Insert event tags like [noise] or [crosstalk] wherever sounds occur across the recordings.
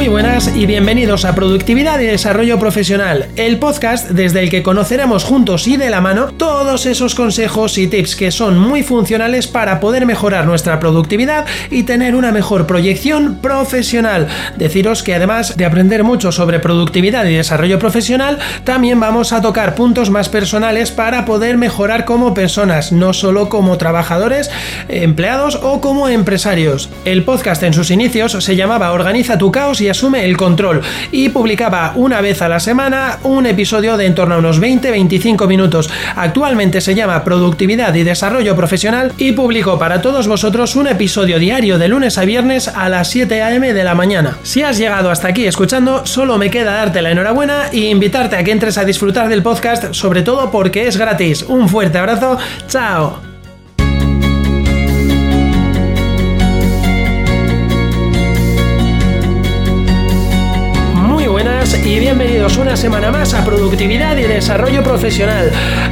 Muy buenas y bienvenidos a Productividad y Desarrollo Profesional, el podcast desde el que conoceremos juntos y de la mano todos esos consejos y tips que son muy funcionales para poder mejorar nuestra productividad y tener una mejor proyección profesional. Deciros que además de aprender mucho sobre productividad y desarrollo profesional, también vamos a tocar puntos más personales para poder mejorar como personas, no solo como trabajadores, empleados o como empresarios. El podcast en sus inicios se llamaba Organiza tu caos y asume el control y publicaba una vez a la semana un episodio de en torno a unos 20-25 minutos. Actualmente se llama Productividad y Desarrollo Profesional y publico para todos vosotros un episodio diario de lunes a viernes a las 7 a.m. de la mañana. Si has llegado hasta aquí escuchando, solo me queda darte la enhorabuena e invitarte a que entres a disfrutar del podcast, sobre todo porque es gratis. Un fuerte abrazo, chao. Y bienvenidos una semana más a Productividad y Desarrollo Profesional.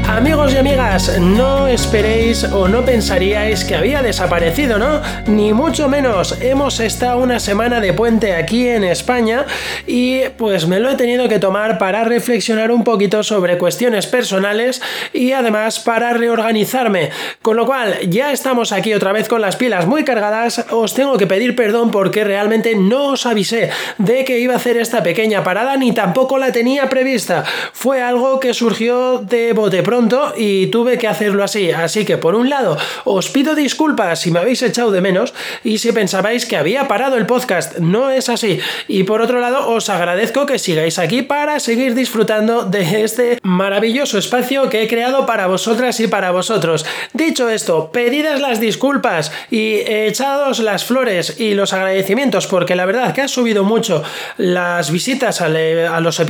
Amigos y amigas, no esperéis o no pensaríais que había desaparecido, ¿no? Ni mucho menos. Hemos estado una semana de puente aquí en España y pues me lo he tenido que tomar para reflexionar un poquito sobre cuestiones personales y además para reorganizarme. Con lo cual, ya estamos aquí otra vez con las pilas muy cargadas. Os tengo que pedir perdón porque realmente no os avisé de que iba a hacer esta pequeña parada ni tampoco la tenía prevista. Fue algo que surgió de bote pronto y tuve que hacerlo así. Así que por un lado os pido disculpas si me habéis echado de menos y si pensabais que había parado el podcast. No es así. Y por otro lado os agradezco que sigáis aquí para seguir disfrutando de este maravilloso espacio que he creado para vosotras y para vosotros. Dicho esto, pedidas las disculpas y echados las flores y los agradecimientos porque la verdad que ha subido mucho las visitas al a los episodios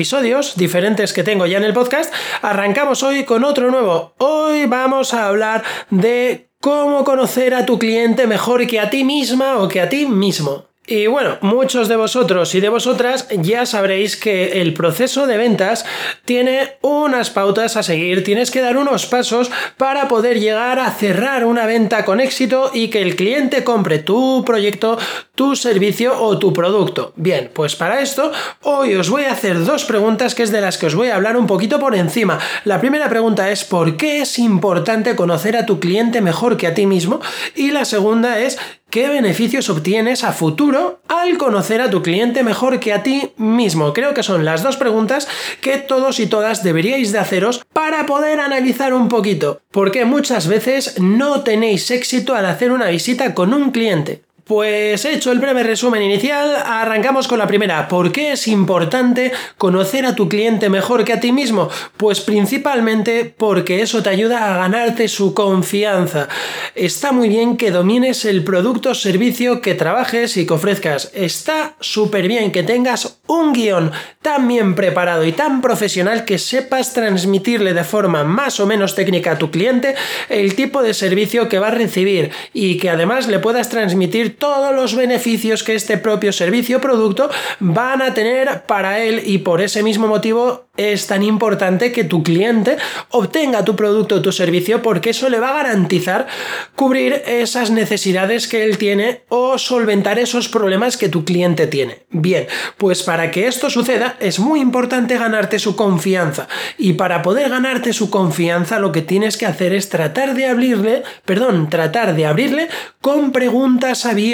diferentes que tengo ya en el podcast, arrancamos hoy con otro nuevo. Hoy vamos a hablar de cómo conocer a tu cliente mejor que a ti misma o que a ti mismo. Y bueno, muchos de vosotros y de vosotras ya sabréis que el proceso de ventas tiene unas pautas a seguir, tienes que dar unos pasos para poder llegar a cerrar una venta con éxito y que el cliente compre tu proyecto, tu servicio o tu producto. Bien, pues para esto hoy os voy a hacer dos preguntas que es de las que os voy a hablar un poquito por encima. La primera pregunta es ¿por qué es importante conocer a tu cliente mejor que a ti mismo? Y la segunda es ¿Qué beneficios obtienes a futuro al conocer a tu cliente mejor que a ti mismo? Creo que son las dos preguntas que todos y todas deberíais de haceros para poder analizar un poquito. Porque muchas veces no tenéis éxito al hacer una visita con un cliente. Pues hecho el breve resumen inicial, arrancamos con la primera. ¿Por qué es importante conocer a tu cliente mejor que a ti mismo? Pues principalmente porque eso te ayuda a ganarte su confianza. Está muy bien que domines el producto o servicio que trabajes y que ofrezcas. Está súper bien que tengas un guion tan bien preparado y tan profesional que sepas transmitirle de forma más o menos técnica a tu cliente el tipo de servicio que va a recibir y que además le puedas transmitir todos los beneficios que este propio servicio o producto van a tener para él y por ese mismo motivo es tan importante que tu cliente obtenga tu producto o tu servicio porque eso le va a garantizar cubrir esas necesidades que él tiene o solventar esos problemas que tu cliente tiene. Bien, pues para que esto suceda es muy importante ganarte su confianza y para poder ganarte su confianza lo que tienes que hacer es tratar de abrirle, perdón, tratar de abrirle con preguntas abiertas.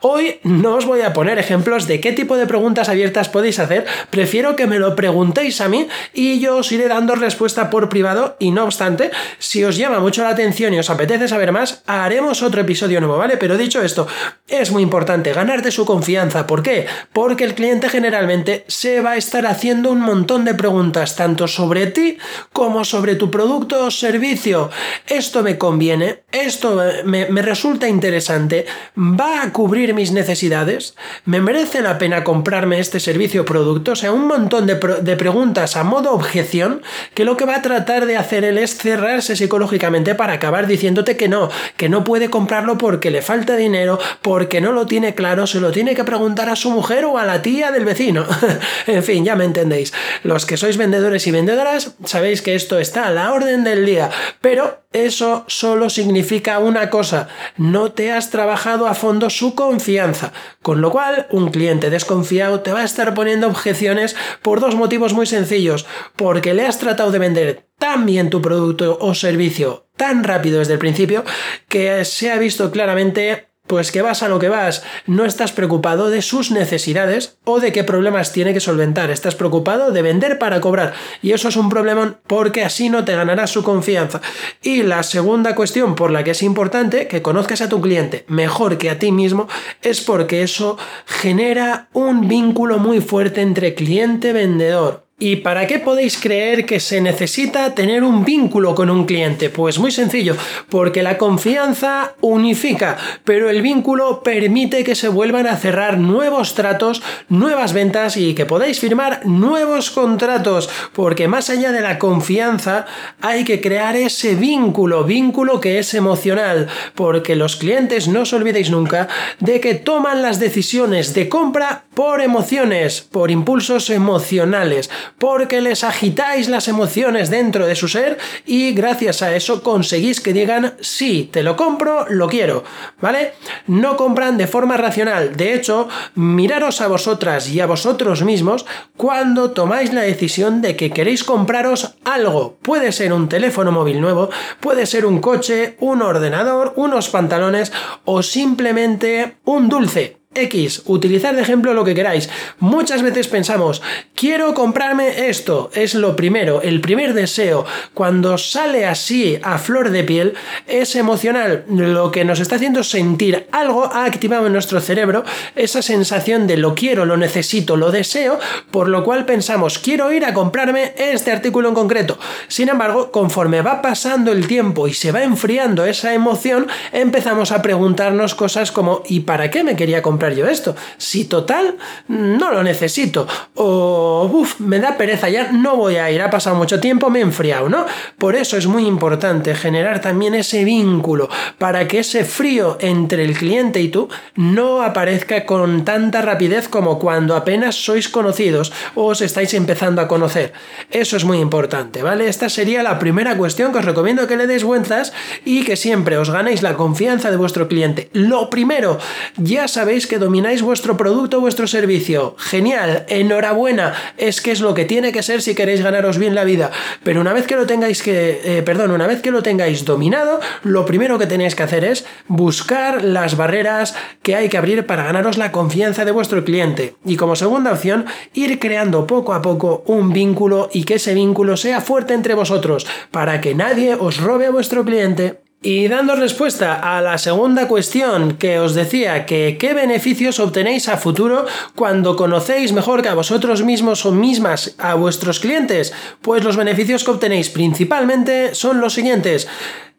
Hoy no os voy a poner ejemplos de qué tipo de preguntas abiertas podéis hacer, prefiero que me lo preguntéis a mí y yo os iré dando respuesta por privado y no obstante, si os llama mucho la atención y os apetece saber más, haremos otro episodio nuevo, ¿vale? Pero dicho esto, es muy importante ganarte su confianza. ¿Por qué? Porque el cliente generalmente se va a estar haciendo un montón de preguntas, tanto sobre ti como sobre tu producto o servicio. Esto me conviene, esto me, me resulta interesante, va a cubrir mis necesidades, me merece la pena comprarme este servicio o producto, o sea, un montón de, preguntas a modo objeción que lo que va a tratar de hacer él es cerrarse psicológicamente para acabar diciéndote que no, que no puede comprarlo porque le falta dinero, porque no lo tiene claro, se lo tiene que preguntar a su mujer o a la tía del vecino. [laughs] en fin, ya me entendéis. Los que sois vendedores y vendedoras sabéis que esto está a la orden del día, pero eso solo significa una cosa, no te has trabajado a fondo su confianza. Con lo cual, un cliente desconfiado te va a estar poniendo objeciones por dos motivos muy sencillos. Porque le has tratado de vender tan bien tu producto o servicio tan rápido desde el principio que se ha visto claramente pues que vas a lo que vas, no estás preocupado de sus necesidades o de qué problemas tiene que solventar, estás preocupado de vender para cobrar y eso es un problema porque así no te ganarás su confianza. Y la segunda cuestión por la que es importante que conozcas a tu cliente mejor que a ti mismo es porque eso genera un vínculo muy fuerte entre cliente-vendedor. ¿Y para qué podéis creer que se necesita tener un vínculo con un cliente? Pues muy sencillo, porque la confianza unifica, pero el vínculo permite que se vuelvan a cerrar nuevos tratos, nuevas ventas y que podáis firmar nuevos contratos, porque más allá de la confianza hay que crear ese vínculo, vínculo que es emocional, porque los clientes no os olvidéis nunca de que toman las decisiones de compra por emociones, por impulsos emocionales porque les agitáis las emociones dentro de su ser y gracias a eso conseguís que digan sí, te lo compro, lo quiero, ¿vale? No compran de forma racional. De hecho, miraros a vosotras y a vosotros mismos cuando tomáis la decisión de que queréis compraros algo. Puede ser un teléfono móvil nuevo, puede ser un coche, un ordenador, unos pantalones o simplemente un dulce. X, utilizar de ejemplo lo que queráis. Muchas veces pensamos, quiero comprarme esto, es lo primero, el primer deseo. Cuando sale así a flor de piel, es emocional. Lo que nos está haciendo sentir algo ha activado en nuestro cerebro esa sensación de lo quiero, lo necesito, lo deseo, por lo cual pensamos, quiero ir a comprarme este artículo en concreto. Sin embargo, conforme va pasando el tiempo y se va enfriando esa emoción, empezamos a preguntarnos cosas como, ¿y para qué me quería comprar? Yo esto? Si total, no lo necesito. O, uff, me da pereza ya, no voy a ir, ha pasado mucho tiempo, me he enfriado, ¿no? Por eso es muy importante generar también ese vínculo para que ese frío entre el cliente y tú no aparezca con tanta rapidez como cuando apenas sois conocidos o os estáis empezando a conocer. Eso es muy importante, ¿vale? Esta sería la primera cuestión que os recomiendo que le deis vueltas y que siempre os ganéis la confianza de vuestro cliente. Lo primero, ya sabéis que que domináis vuestro producto vuestro servicio. Genial, enhorabuena, es que es lo que tiene que ser si queréis ganaros bien la vida. Pero una vez que lo tengáis que, eh, perdón, una vez que lo tengáis dominado, lo primero que tenéis que hacer es buscar las barreras que hay que abrir para ganaros la confianza de vuestro cliente. Y como segunda opción, ir creando poco a poco un vínculo y que ese vínculo sea fuerte entre vosotros para que nadie os robe a vuestro cliente. Y dando respuesta a la segunda cuestión que os decía que qué beneficios obtenéis a futuro cuando conocéis mejor que a vosotros mismos o mismas a vuestros clientes, pues los beneficios que obtenéis principalmente son los siguientes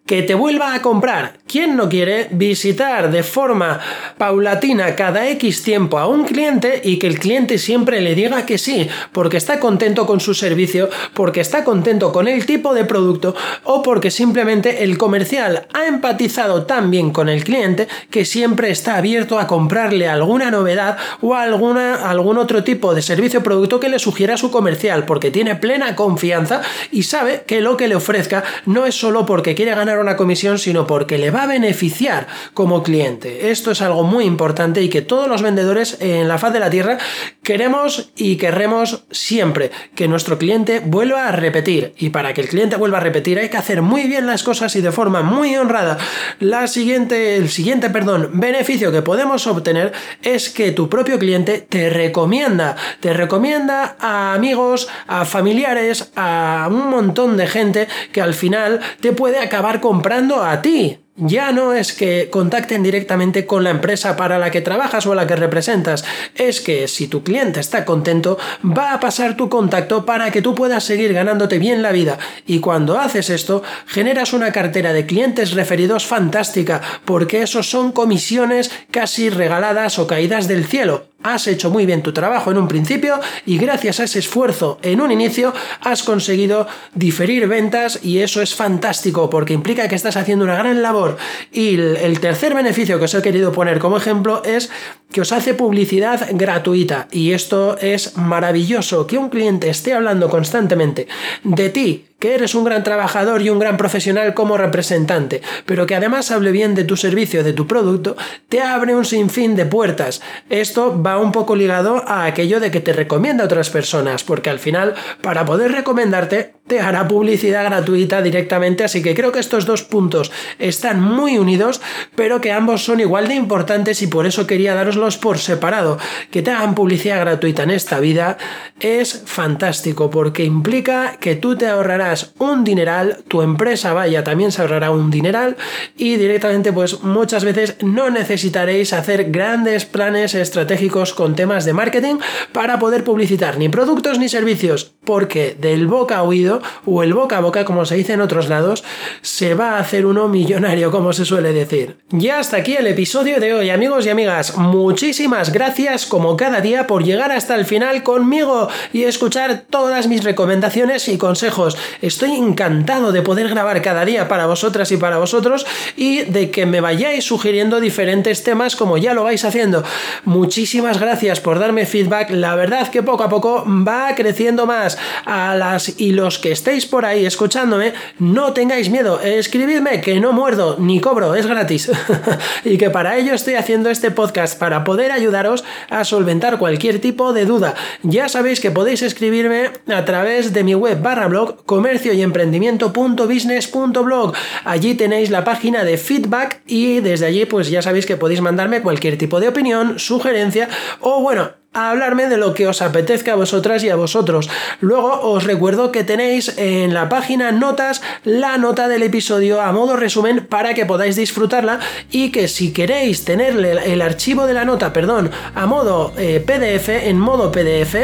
que te vuelva a comprar. ¿Quién no quiere visitar de forma paulatina cada X tiempo a un cliente y que el cliente siempre le diga que sí, porque está contento con su servicio, porque está contento con el tipo de producto o porque simplemente el comercial ha empatizado tan bien con el cliente que siempre está abierto a comprarle alguna novedad o alguna, algún otro tipo de servicio o producto que le sugiera su comercial, porque tiene plena confianza y sabe que lo que le ofrezca no es solo porque quiere ganar una comisión, sino porque le va beneficiar como cliente. Esto es algo muy importante y que todos los vendedores en la faz de la tierra queremos y querremos siempre que nuestro cliente vuelva a repetir. Y para que el cliente vuelva a repetir hay que hacer muy bien las cosas y de forma muy honrada. La siguiente, el siguiente, perdón, beneficio que podemos obtener es que tu propio cliente te recomienda, te recomienda a amigos, a familiares, a un montón de gente que al final te puede acabar comprando a ti. Ya no es que contacten directamente con la empresa para la que trabajas o a la que representas, es que si tu cliente está contento, va a pasar tu contacto para que tú puedas seguir ganándote bien la vida. Y cuando haces esto, generas una cartera de clientes referidos fantástica, porque esos son comisiones casi regaladas o caídas del cielo has hecho muy bien tu trabajo en un principio y gracias a ese esfuerzo en un inicio has conseguido diferir ventas y eso es fantástico porque implica que estás haciendo una gran labor. Y el tercer beneficio que os he querido poner como ejemplo es que os hace publicidad gratuita y esto es maravilloso que un cliente esté hablando constantemente de ti que eres un gran trabajador y un gran profesional como representante, pero que además hable bien de tu servicio, de tu producto, te abre un sinfín de puertas. Esto va un poco ligado a aquello de que te recomienda a otras personas, porque al final, para poder recomendarte, te hará publicidad gratuita directamente, así que creo que estos dos puntos están muy unidos, pero que ambos son igual de importantes y por eso quería daroslos por separado. Que te hagan publicidad gratuita en esta vida es fantástico, porque implica que tú te ahorrarás un dineral, tu empresa vaya también se ahorrará un dineral y directamente pues muchas veces no necesitaréis hacer grandes planes estratégicos con temas de marketing para poder publicitar ni productos ni servicios, porque del boca a oído o el boca a boca, como se dice en otros lados, se va a hacer uno millonario, como se suele decir. Ya hasta aquí el episodio de hoy, amigos y amigas. Muchísimas gracias, como cada día, por llegar hasta el final conmigo y escuchar todas mis recomendaciones y consejos. Estoy encantado de poder grabar cada día para vosotras y para vosotros y de que me vayáis sugiriendo diferentes temas como ya lo vais haciendo. Muchísimas gracias por darme feedback. La verdad que poco a poco va creciendo más a las y los que estéis por ahí escuchándome, no tengáis miedo, escribidme que no muerdo ni cobro, es gratis. [laughs] y que para ello estoy haciendo este podcast para poder ayudaros a solventar cualquier tipo de duda. Ya sabéis que podéis escribirme a través de mi web barra blog comercio y emprendimiento.business.blog. Allí tenéis la página de feedback y desde allí pues ya sabéis que podéis mandarme cualquier tipo de opinión, sugerencia o bueno, a hablarme de lo que os apetezca a vosotras y a vosotros. Luego os recuerdo que tenéis en la página notas la nota del episodio a modo resumen para que podáis disfrutarla y que si queréis tenerle el archivo de la nota, perdón, a modo eh, PDF, en modo PDF,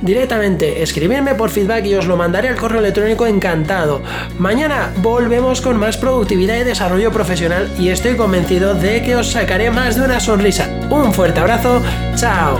directamente escribirme por feedback y os lo mandaré al correo electrónico encantado. Mañana volvemos con más productividad y desarrollo profesional y estoy convencido de que os sacaré más de una sonrisa. Un fuerte abrazo, chao.